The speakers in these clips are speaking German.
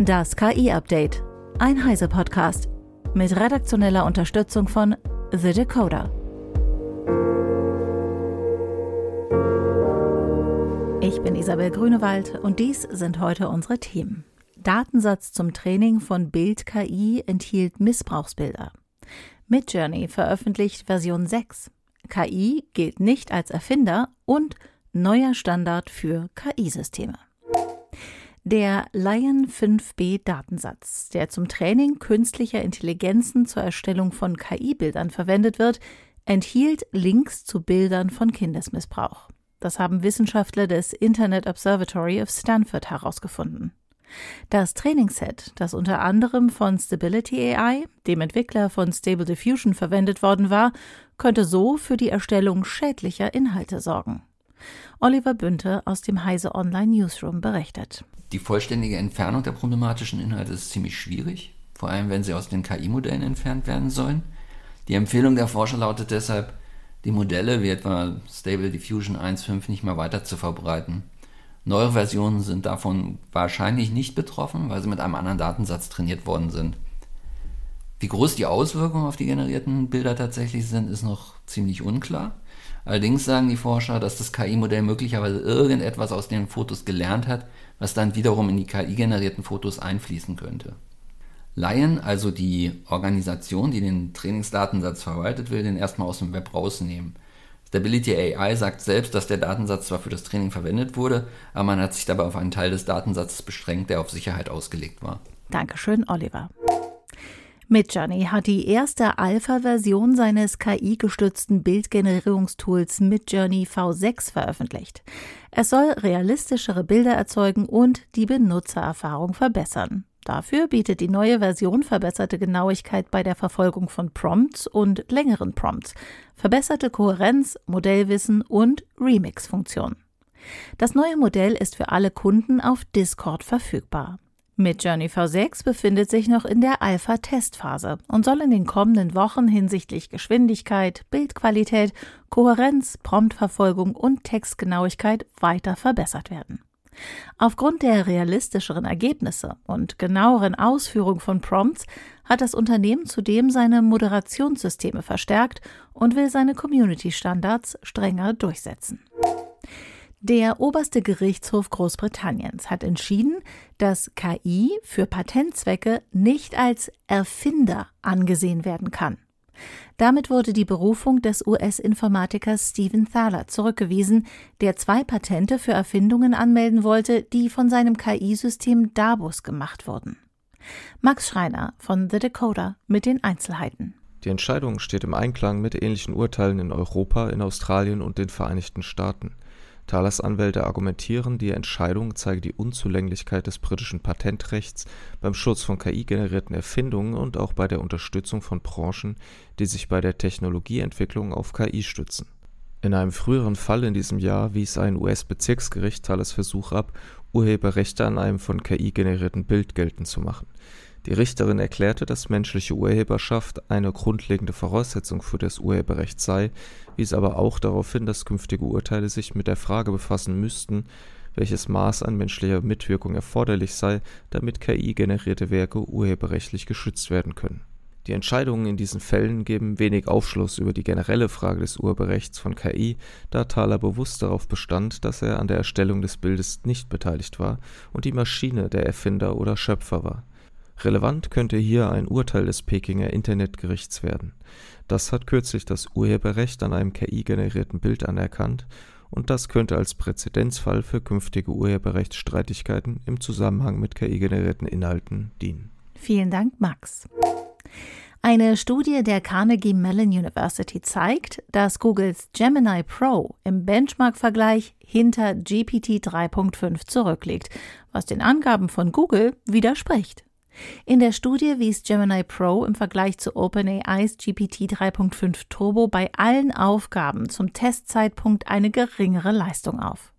Das KI-Update. Ein Heise-Podcast. Mit redaktioneller Unterstützung von The Decoder. Ich bin Isabel Grünewald und dies sind heute unsere Themen. Datensatz zum Training von Bild-KI enthielt Missbrauchsbilder. Midjourney veröffentlicht Version 6. KI gilt nicht als Erfinder und neuer Standard für KI-Systeme. Der Lion 5B Datensatz, der zum Training künstlicher Intelligenzen zur Erstellung von KI-Bildern verwendet wird, enthielt Links zu Bildern von Kindesmissbrauch. Das haben Wissenschaftler des Internet Observatory of Stanford herausgefunden. Das Trainingsset, das unter anderem von Stability AI, dem Entwickler von Stable Diffusion, verwendet worden war, könnte so für die Erstellung schädlicher Inhalte sorgen. Oliver Bünte aus dem Heise Online Newsroom berichtet. Die vollständige Entfernung der problematischen Inhalte ist ziemlich schwierig, vor allem wenn sie aus den KI-Modellen entfernt werden sollen. Die Empfehlung der Forscher lautet deshalb, die Modelle wie etwa Stable Diffusion 1.5 nicht mehr weiter zu verbreiten. Neuere Versionen sind davon wahrscheinlich nicht betroffen, weil sie mit einem anderen Datensatz trainiert worden sind. Wie groß die Auswirkungen auf die generierten Bilder tatsächlich sind, ist noch ziemlich unklar. Allerdings sagen die Forscher, dass das KI-Modell möglicherweise irgendetwas aus den Fotos gelernt hat, was dann wiederum in die KI-generierten Fotos einfließen könnte. Lion, also die Organisation, die den Trainingsdatensatz verwaltet, will den erstmal aus dem Web rausnehmen. Stability AI sagt selbst, dass der Datensatz zwar für das Training verwendet wurde, aber man hat sich dabei auf einen Teil des Datensatzes beschränkt, der auf Sicherheit ausgelegt war. Dankeschön, Oliver. Midjourney hat die erste Alpha-Version seines KI-gestützten Bildgenerierungstools Midjourney V6 veröffentlicht. Es soll realistischere Bilder erzeugen und die Benutzererfahrung verbessern. Dafür bietet die neue Version verbesserte Genauigkeit bei der Verfolgung von Prompts und längeren Prompts, verbesserte Kohärenz, Modellwissen und Remix-Funktion. Das neue Modell ist für alle Kunden auf Discord verfügbar. Midjourney V6 befindet sich noch in der Alpha-Testphase und soll in den kommenden Wochen hinsichtlich Geschwindigkeit, Bildqualität, Kohärenz, Promptverfolgung und Textgenauigkeit weiter verbessert werden. Aufgrund der realistischeren Ergebnisse und genaueren Ausführung von Prompts hat das Unternehmen zudem seine Moderationssysteme verstärkt und will seine Community-Standards strenger durchsetzen. Der oberste Gerichtshof Großbritanniens hat entschieden, dass KI für Patentzwecke nicht als Erfinder angesehen werden kann. Damit wurde die Berufung des US-Informatikers Stephen Thaler zurückgewiesen, der zwei Patente für Erfindungen anmelden wollte, die von seinem KI-System Dabus gemacht wurden. Max Schreiner von The Decoder mit den Einzelheiten. Die Entscheidung steht im Einklang mit ähnlichen Urteilen in Europa, in Australien und den Vereinigten Staaten. Thalers Anwälte argumentieren, die Entscheidung zeige die Unzulänglichkeit des britischen Patentrechts beim Schutz von KI-generierten Erfindungen und auch bei der Unterstützung von Branchen, die sich bei der Technologieentwicklung auf KI stützen. In einem früheren Fall in diesem Jahr wies ein US-Bezirksgericht Thalers Versuch ab, Urheberrechte an einem von KI generierten Bild geltend zu machen die Richterin erklärte, dass menschliche Urheberschaft eine grundlegende Voraussetzung für das Urheberrecht sei, wies aber auch darauf hin, dass künftige Urteile sich mit der Frage befassen müssten, welches Maß an menschlicher Mitwirkung erforderlich sei, damit KI-generierte Werke urheberrechtlich geschützt werden können. Die Entscheidungen in diesen Fällen geben wenig Aufschluss über die generelle Frage des Urheberrechts von KI, da Thaler bewusst darauf bestand, dass er an der Erstellung des Bildes nicht beteiligt war und die Maschine der Erfinder oder Schöpfer war Relevant könnte hier ein Urteil des Pekinger Internetgerichts werden. Das hat kürzlich das Urheberrecht an einem KI-generierten Bild anerkannt und das könnte als Präzedenzfall für künftige Urheberrechtsstreitigkeiten im Zusammenhang mit KI-generierten Inhalten dienen. Vielen Dank, Max. Eine Studie der Carnegie Mellon University zeigt, dass Googles Gemini Pro im Benchmark-Vergleich hinter GPT 3.5 zurückliegt, was den Angaben von Google widerspricht. In der Studie wies Gemini Pro im Vergleich zu OpenAIs GPT 3.5 Turbo bei allen Aufgaben zum Testzeitpunkt eine geringere Leistung auf.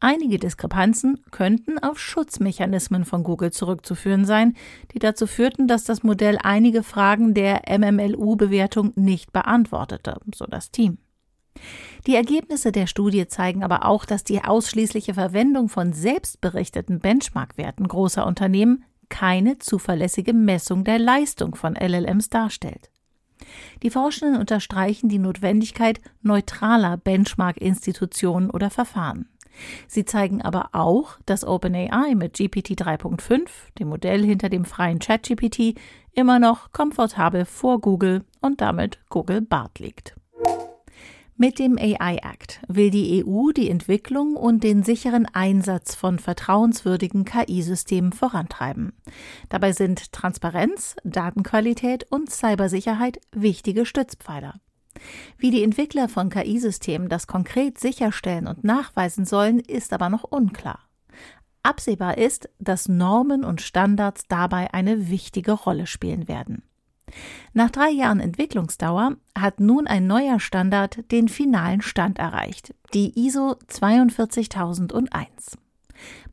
Einige Diskrepanzen könnten auf Schutzmechanismen von Google zurückzuführen sein, die dazu führten, dass das Modell einige Fragen der MMLU-Bewertung nicht beantwortete, so das Team. Die Ergebnisse der Studie zeigen aber auch, dass die ausschließliche Verwendung von selbstberichteten Benchmark-Werten großer Unternehmen keine zuverlässige Messung der Leistung von LLMs darstellt. Die Forschenden unterstreichen die Notwendigkeit neutraler Benchmark-Institutionen oder Verfahren. Sie zeigen aber auch, dass OpenAI mit GPT 3.5, dem Modell hinter dem freien ChatGPT, immer noch komfortabel vor Google und damit Google Bart liegt. Mit dem AI Act will die EU die Entwicklung und den sicheren Einsatz von vertrauenswürdigen KI-Systemen vorantreiben. Dabei sind Transparenz, Datenqualität und Cybersicherheit wichtige Stützpfeiler. Wie die Entwickler von KI-Systemen das konkret sicherstellen und nachweisen sollen, ist aber noch unklar. Absehbar ist, dass Normen und Standards dabei eine wichtige Rolle spielen werden. Nach drei Jahren Entwicklungsdauer hat nun ein neuer Standard den finalen Stand erreicht, die ISO 42001.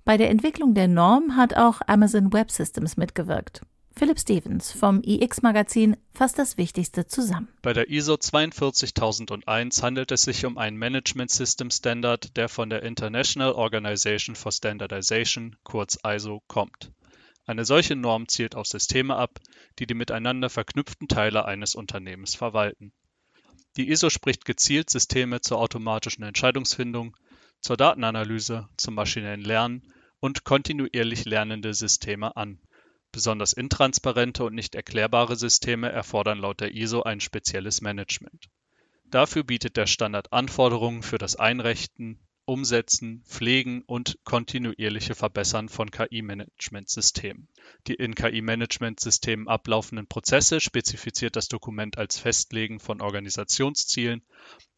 Bei der Entwicklung der Norm hat auch Amazon Web Systems mitgewirkt. Philipp Stevens vom iX-Magazin fasst das Wichtigste zusammen. Bei der ISO 42001 handelt es sich um einen Management System Standard, der von der International Organization for Standardization, kurz ISO, kommt. Eine solche Norm zielt auf Systeme ab, die die miteinander verknüpften Teile eines Unternehmens verwalten. Die ISO spricht gezielt Systeme zur automatischen Entscheidungsfindung, zur Datenanalyse, zum maschinellen Lernen und kontinuierlich lernende Systeme an. Besonders intransparente und nicht erklärbare Systeme erfordern laut der ISO ein spezielles Management. Dafür bietet der Standard Anforderungen für das Einrichten, Umsetzen, Pflegen und kontinuierliche Verbessern von KI-Managementsystemen. Die in KI-Managementsystemen ablaufenden Prozesse spezifiziert das Dokument als Festlegen von Organisationszielen,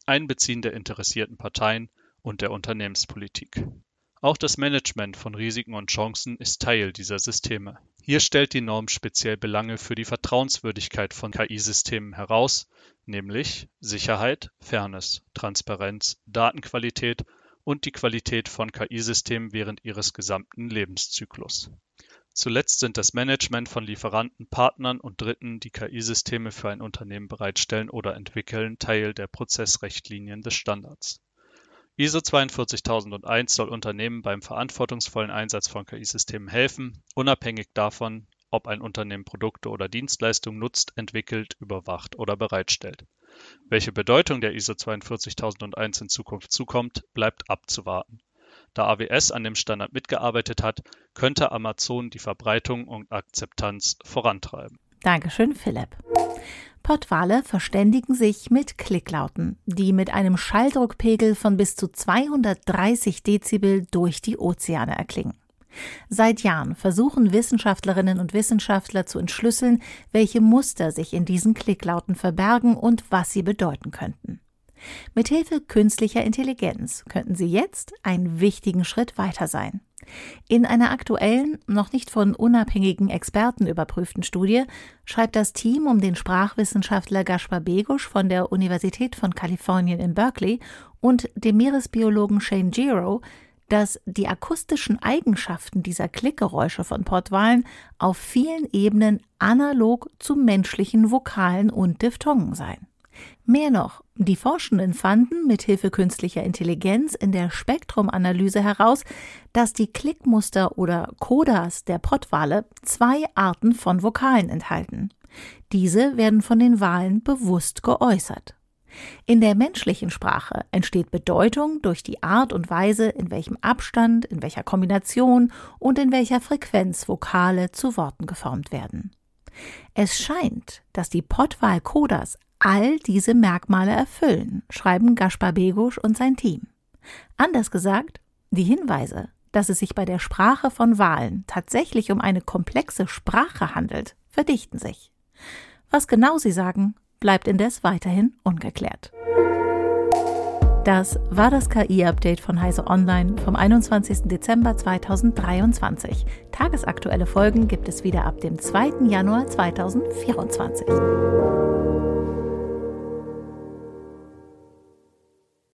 Einbeziehen der interessierten Parteien und der Unternehmenspolitik. Auch das Management von Risiken und Chancen ist Teil dieser Systeme. Hier stellt die Norm speziell Belange für die Vertrauenswürdigkeit von KI-Systemen heraus, nämlich Sicherheit, Fairness, Transparenz, Datenqualität und die Qualität von KI-Systemen während ihres gesamten Lebenszyklus. Zuletzt sind das Management von Lieferanten, Partnern und Dritten, die KI-Systeme für ein Unternehmen bereitstellen oder entwickeln, Teil der Prozessrichtlinien des Standards. ISO 42001 soll Unternehmen beim verantwortungsvollen Einsatz von KI-Systemen helfen, unabhängig davon, ob ein Unternehmen Produkte oder Dienstleistungen nutzt, entwickelt, überwacht oder bereitstellt. Welche Bedeutung der ISO 42001 in Zukunft zukommt, bleibt abzuwarten. Da AWS an dem Standard mitgearbeitet hat, könnte Amazon die Verbreitung und Akzeptanz vorantreiben. Dankeschön, Philipp. Pottwale verständigen sich mit Klicklauten, die mit einem Schalldruckpegel von bis zu 230 Dezibel durch die Ozeane erklingen. Seit Jahren versuchen Wissenschaftlerinnen und Wissenschaftler zu entschlüsseln, welche Muster sich in diesen Klicklauten verbergen und was sie bedeuten könnten. Mithilfe künstlicher Intelligenz könnten sie jetzt einen wichtigen Schritt weiter sein. In einer aktuellen, noch nicht von unabhängigen Experten überprüften Studie schreibt das Team um den Sprachwissenschaftler Gaspar Begusch von der Universität von Kalifornien in Berkeley und dem Meeresbiologen Shane Giro, dass die akustischen Eigenschaften dieser Klickgeräusche von Pottwalen auf vielen Ebenen analog zu menschlichen Vokalen und Diphthongen seien. Mehr noch, die Forschenden fanden mit Hilfe künstlicher Intelligenz in der Spektrumanalyse heraus, dass die Klickmuster oder Codas der Pottwale zwei Arten von Vokalen enthalten. Diese werden von den Walen bewusst geäußert. In der menschlichen Sprache entsteht Bedeutung durch die Art und Weise, in welchem Abstand, in welcher Kombination und in welcher Frequenz Vokale zu Worten geformt werden. Es scheint, dass die Pottwal-Kodas all diese Merkmale erfüllen, schreiben Gaspar Begusch und sein Team. Anders gesagt, die Hinweise, dass es sich bei der Sprache von Wahlen tatsächlich um eine komplexe Sprache handelt, verdichten sich. Was genau sie sagen, bleibt indes weiterhin ungeklärt. Das war das KI-Update von Heise Online vom 21. Dezember 2023. Tagesaktuelle Folgen gibt es wieder ab dem 2. Januar 2024.